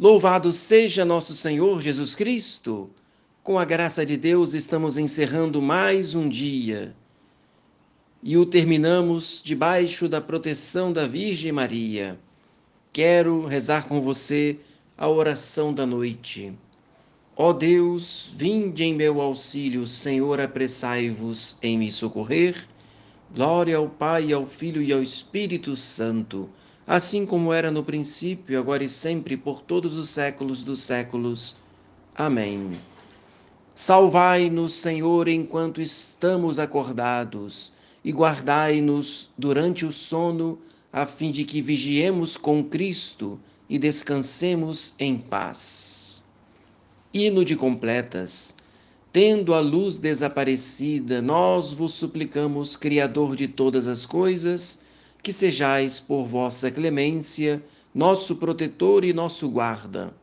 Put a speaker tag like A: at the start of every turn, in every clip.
A: Louvado seja nosso Senhor Jesus Cristo! Com a graça de Deus, estamos encerrando mais um dia e o terminamos debaixo da proteção da Virgem Maria. Quero rezar com você a oração da noite. Ó Deus, vinde em meu auxílio, Senhor, apressai-vos em me socorrer. Glória ao Pai, ao Filho e ao Espírito Santo assim como era no princípio, agora e sempre, por todos os séculos dos séculos. Amém. Salvai-nos, Senhor, enquanto estamos acordados, e guardai-nos durante o sono, a fim de que vigiemos com Cristo e descansemos em paz. Hino de completas. Tendo a luz desaparecida, nós vos suplicamos, Criador de todas as coisas, que sejais por vossa clemência nosso protetor e nosso guarda.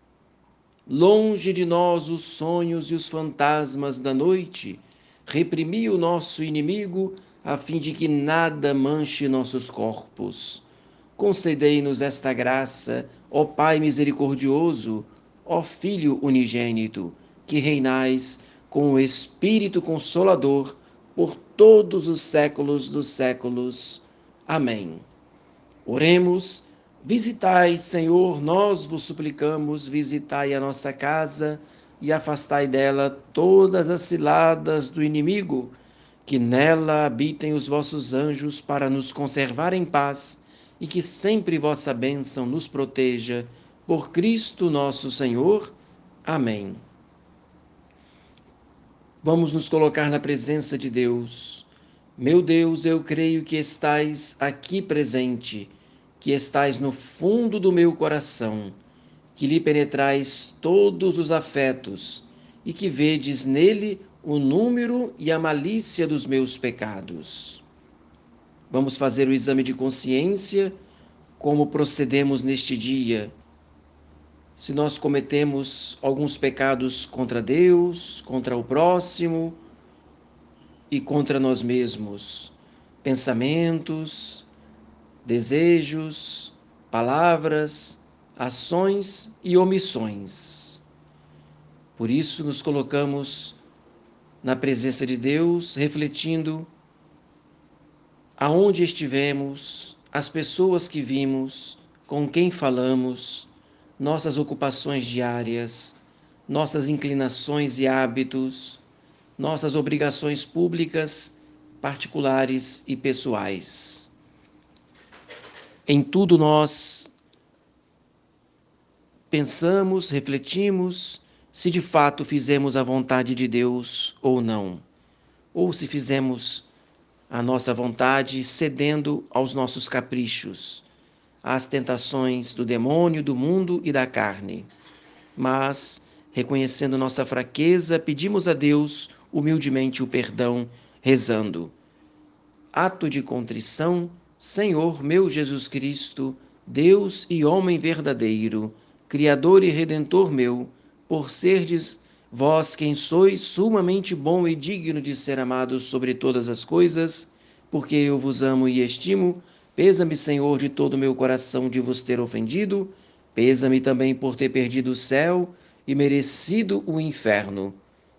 A: Longe de nós os sonhos e os fantasmas da noite, reprimi o nosso inimigo, a fim de que nada manche nossos corpos. Concedei-nos esta graça, ó Pai misericordioso, ó Filho unigênito, que reinais com o Espírito Consolador por todos os séculos dos séculos. Amém. Oremos, visitai, Senhor, nós vos suplicamos, visitai a nossa casa e afastai dela todas as ciladas do inimigo, que nela habitem os vossos anjos para nos conservar em paz e que sempre vossa bênção nos proteja. Por Cristo nosso Senhor. Amém. Vamos nos colocar na presença de Deus meu Deus, eu creio que estais aqui presente, que estais no fundo do meu coração, que lhe penetrais todos os afetos e que vedes nele o número e a malícia dos meus pecados. Vamos fazer o exame de consciência, como procedemos neste dia. Se nós cometemos alguns pecados contra Deus, contra o próximo, e contra nós mesmos, pensamentos, desejos, palavras, ações e omissões. Por isso, nos colocamos na presença de Deus, refletindo aonde estivemos, as pessoas que vimos, com quem falamos, nossas ocupações diárias, nossas inclinações e hábitos nossas obrigações públicas, particulares e pessoais. Em tudo nós pensamos, refletimos se de fato fizemos a vontade de Deus ou não, ou se fizemos a nossa vontade cedendo aos nossos caprichos, às tentações do demônio, do mundo e da carne. Mas, reconhecendo nossa fraqueza, pedimos a Deus humildemente o perdão, rezando. Ato de contrição, Senhor meu Jesus Cristo, Deus e homem verdadeiro, Criador e Redentor meu, por serdes vós quem sois sumamente bom e digno de ser amado sobre todas as coisas, porque eu vos amo e estimo, pesa-me, Senhor, de todo o meu coração de vos ter ofendido, pesa-me também por ter perdido o céu e merecido o inferno,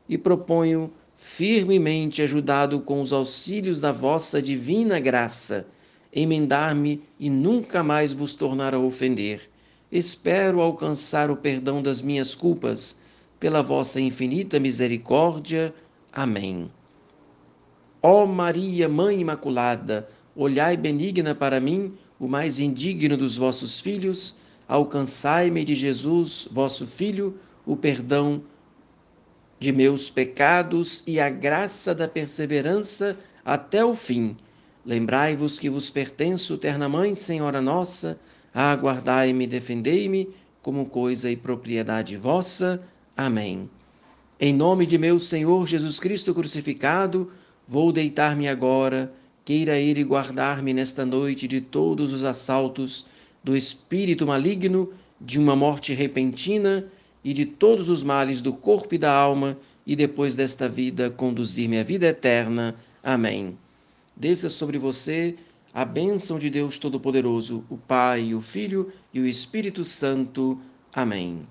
A: e proponho firmemente ajudado com os auxílios da vossa divina graça, emendar-me e nunca mais vos tornar a ofender. Espero alcançar o perdão das minhas culpas, pela vossa infinita misericórdia. Amém. Ó Maria, Mãe Imaculada, olhai benigna para mim, o mais indigno dos vossos filhos, alcançai-me de Jesus, vosso Filho, o perdão de meus pecados e a graça da perseverança até o fim. Lembrai-vos que vos pertenço, terna Mãe, Senhora nossa, aguardai-me e defendei-me como coisa e propriedade vossa. Amém. Em nome de meu Senhor Jesus Cristo crucificado, vou deitar-me agora, queira Ele guardar-me nesta noite de todos os assaltos do espírito maligno, de uma morte repentina e de todos os males do corpo e da alma, e depois desta vida conduzir-me à vida eterna. Amém. Desça sobre você a bênção de Deus Todo-Poderoso, o Pai, o Filho e o Espírito Santo. Amém.